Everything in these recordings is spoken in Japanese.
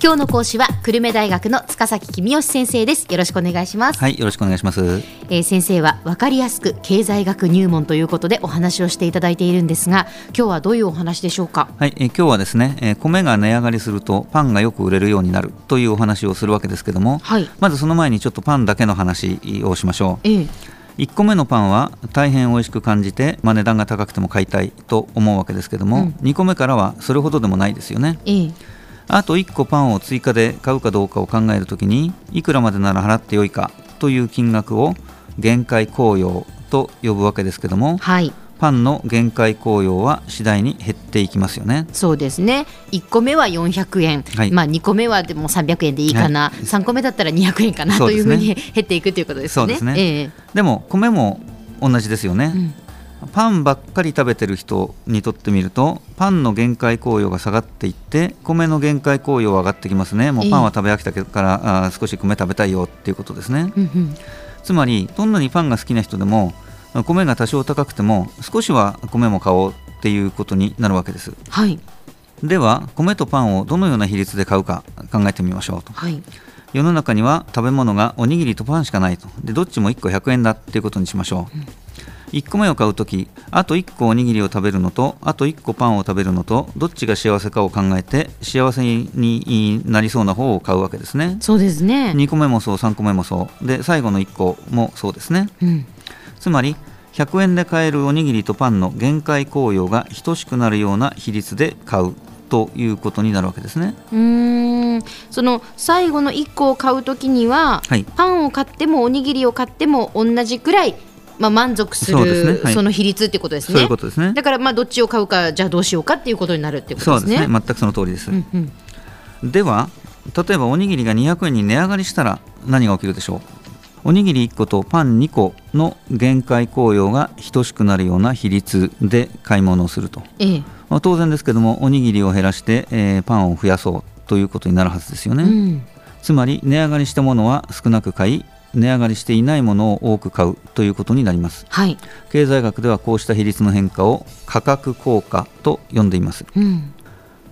今日の講師は久留米大学の塚崎君吉先生です。よろしくお願いします。はいよろしくお願いします、えー、先生は分かりやすく経済学入門ということでお話をしていただいているんですが今日はどういうお話でしょうか？はい、えー、今日はですね、えー、米が値上がりするとパンがよく売れるようになるというお話をするわけですけども、はい、まずその前にちょっとパンだけの話をしましょう、えー1個目のパンは大変美味しく感じて、まあ、値段が高くても買いたいと思うわけですけども、うん、2個目からはそれほどでもないですよね。ええあと1個パンを追加で買うかどうかを考えるときにいくらまでなら払ってよいかという金額を限界効用と呼ぶわけですけども、はい、パンの限界効用は次第に減っていきますよね。そうですね。1個目は400円、はい、まあ、2個目はでも300円でいいかな、はい、3個目だったら200円かなというふうに減っていくということですね。そうですね、えー、でも米も同じですよね、うんパンばっかり食べてる人にとってみるとパンの限界効用が下がっていって米の限界効用は上がってきますね。もうパンは食べ飽きたからあ少し米食べたいよっていうことですね、うんうん、つまりどんなにパンが好きな人でも米が多少高くても少しは米も買おうっていうことになるわけです、はい、では米とパンをどのような比率で買うか考えてみましょうと、はい、世の中には食べ物がおにぎりとパンしかないと。でどっちも1個100円だっていうことにしましょう、うん1個目を買うときあと1個おにぎりを食べるのとあと1個パンを食べるのとどっちが幸せかを考えて幸せになりそうな方を買うわけですね。そうですね。2個目もそう3個目もそう。で最後の1個もそうですね、うん、つまり100円で買えるおにぎりとパンの限界効用が等しくなるような比率で買うということになるわけですね。うん。その最後の1個を買うときには、はい、パンを買ってもおにぎりを買っても同じくらいまあ、満足するそ、の比率ってことですね。そういうことですね。だからまあどっちを買うかじゃあどうしようかっていうことになるっていうことですね。そうですね。全くその通りです。うんうん、では例えばおにぎりが200円に値上がりしたら何が起きるでしょう？おにぎり1個とパン2個の限界効用が等しくなるような比率で買い物をすると、ええまあ、当然ですけどもおにぎりを減らして、えー、パンを増やそうということになるはずですよね、うん、つまり値上がりしたものは少なく買い値上がりしていないものを多く買うということになります、はい、経済学ではこうした比率の変化を価格効果と呼んでいます、うん、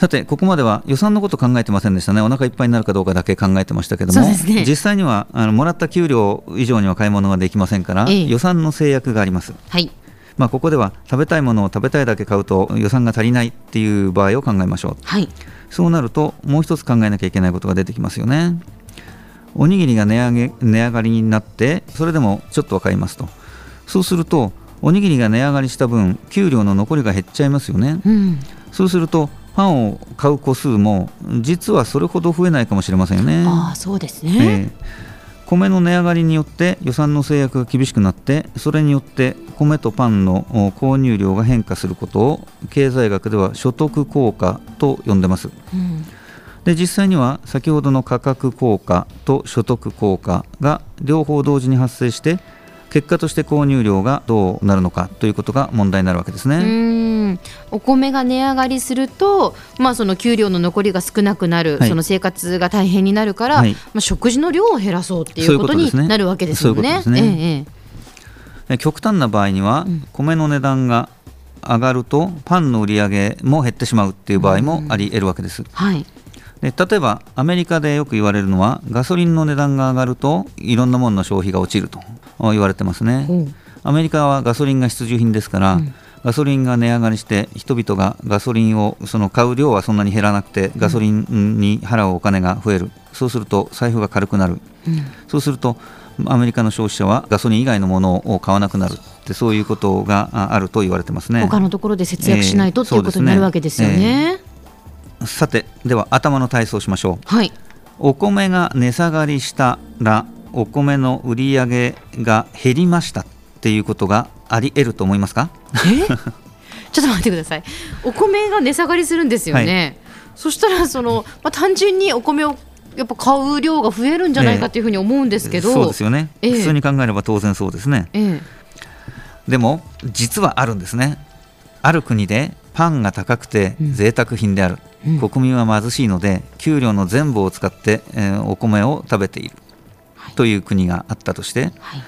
さてここまでは予算のこと考えてませんでしたね。お腹いっぱいになるかどうかだけ考えてましたけども、ね、実際にはあのもらった給料以上には買い物ができませんから、ええ、予算の制約があります、はい。まあ、ここでは食べたいものを食べたいだけ買うと予算が足りないっていう場合を考えましょう、はい、そうなるともう一つ考えなきゃいけないことが出てきますよねおにぎりが値上げ値上がりになってそれでもちょっとは買いますと。そうするとおにぎりが値上がりした分給料の残りが減っちゃいますよね、うん、そうするとパンを買う個数も実はそれほど増えないかもしれませんよね。あそうですね、えー、米の値上がりによって予算の制約が厳しくなってそれによって米とパンの購入量が変化することを経済学では所得効果と呼んでます、うんで実際には先ほどの価格効果と所得効果が両方同時に発生して結果として購入量がどうなるのかということが問題になるわけですね。お米が値上がりすると、まあ、その給料の残りが少なくなる、はい、その生活が大変になるから、はい、まあ、食事の量を減らそうっていうことになるわけですよね。極端な場合には、米の値段が上がるとパンの売り上げも減ってしまうっていう場合もあり得るわけです。はいで例えばアメリカでよく言われるのはガソリンの値段が上がるといろんなものの消費が落ちると言われてますね、うん、アメリカはガソリンが必需品ですから、うん、ガソリンが値上がりして人々がガソリンをその買う量はそんなに減らなくてガソリンに払うお金が増える。そうすると財布が軽くなる、うん、そうするとアメリカの消費者はガソリン以外のものを買わなくなる。ってそういうことがあると言われてますね。他のところで節約しないと、えー、っていうことになるわけですよね。えーさてでは頭の体操しましょう、はい、お米が値下がりしたらお米の売り上げが減りましたっていうことがあり得ると思いますか？え？ちょっと待ってください。お米が値下がりするんですよね、はい、そしたらその、まあ、単純にお米をやっぱ買う量が増えるんじゃないかというふうに思うんですけど、えー、そうですよね、えー、普通に考えれば当然そうですね、えー、でも実はあるんですね。ある国でパンが高くて贅沢品である、うん、国民は貧しいので給料の全部を使って、えー、お米を食べている、はい、という国があったとして、はい、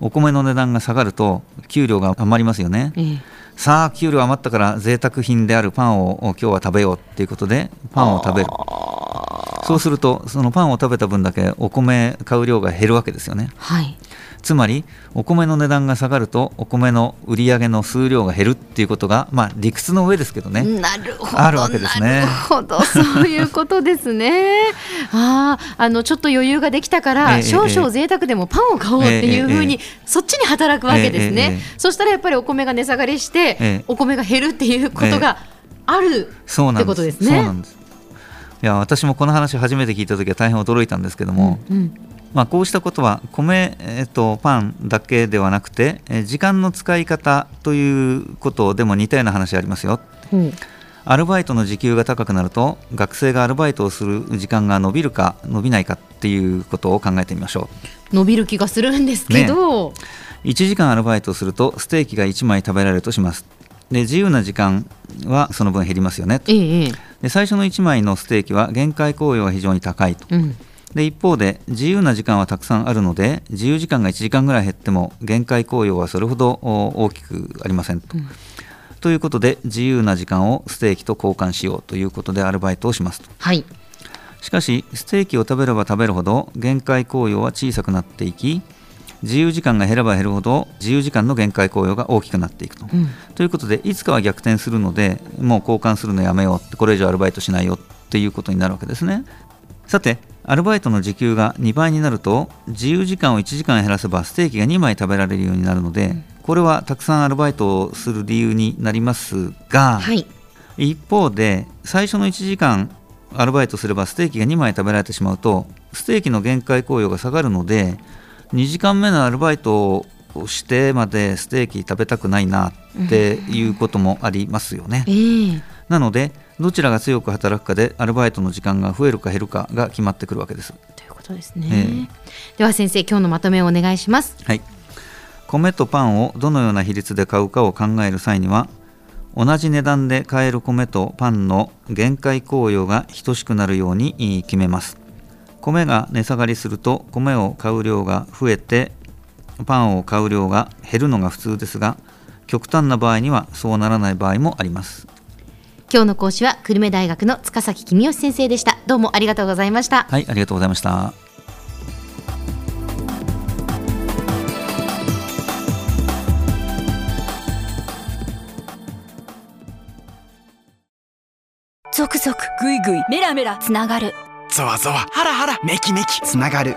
お米の値段が下がると給料が余りますよね、えー、さあ給料余ったから贅沢品であるパンを今日は食べようっていうことでパンを食べる。そうするとそのパンを食べた分だけお米買う量が減るわけですよね、はい、つまりお米の値段が下がるとお米の売り上げの数量が減るっていうことが、まあ、理屈の上ですけどね。なるほどあるわけですね。なるほど。そういうことですね。ああのちょっと余裕ができたから、えー、少々贅沢でもパンを買おうっていうふうに、えー、そっちに働くわけですね、えー、そしたらやっぱりお米が値下がりして、お米が減るっていうことがあるってことですね。そうなんです。いや私もこの話初めて聞いた時は大変驚いたんですけども、うんうんまあ、こうしたことは米、えー、とパンだけではなくて、えー、時間の使い方ということでも似たような話ありますよ、うん、アルバイトの時給が高くなると学生がアルバイトをする時間が伸びるか伸びないかっていうことを考えてみましょう。伸びる気がするんですけど、ね、1時間アルバイトをするとステーキが1枚食べられるとします。で自由な時間はその分減りますよね、ええ、で最初の1枚のステーキは限界効用が非常に高いと、うんで一方で自由な時間はたくさんあるので自由時間が1時間ぐらい減っても限界効用はそれほど大きくありませんと。うん、ということで自由な時間をステーキと交換しようということでアルバイトをしますと。はいしかしステーキを食べれば食べるほど限界効用は小さくなっていき自由時間が減れば減るほど自由時間の限界効用が大きくなっていくと。うん、ということでいつかは逆転するのでもう交換するのやめようってこれ以上アルバイトしないよっていうことになるわけですね。さてアルバイトの時給が2倍になると自由時間を1時間減らせばステーキが2枚食べられるようになるので、これはたくさんアルバイトをする理由になりますが、はい、一方で最初の1時間アルバイトすればステーキが2枚食べられてしまうとステーキの限界効用が下がるので2時間目のアルバイトをしてまでステーキ食べたくないなっていうこともありますよね。えー、なのでどちらが強く働くかでアルバイトの時間が増えるか減るかが決まってくるわけです。ということですね。えー、では先生今日のまとめをお願いします。はい。米とパンをどのような比率で買うかを考える際には同じ値段で買える米とパンの限界効用が等しくなるように決めます。米が値下がりすると米を買う量が増えてパンを買う量が減るのが普通ですが極端な場合にはそうならない場合もあります。今日の講師は久留米大学の塚崎公義先生でした。どうもありがとうございました。はいありがとうございました。ゾクゾクぐいぐいメラメラつながる。ゾワゾワハラハラメキメキつながる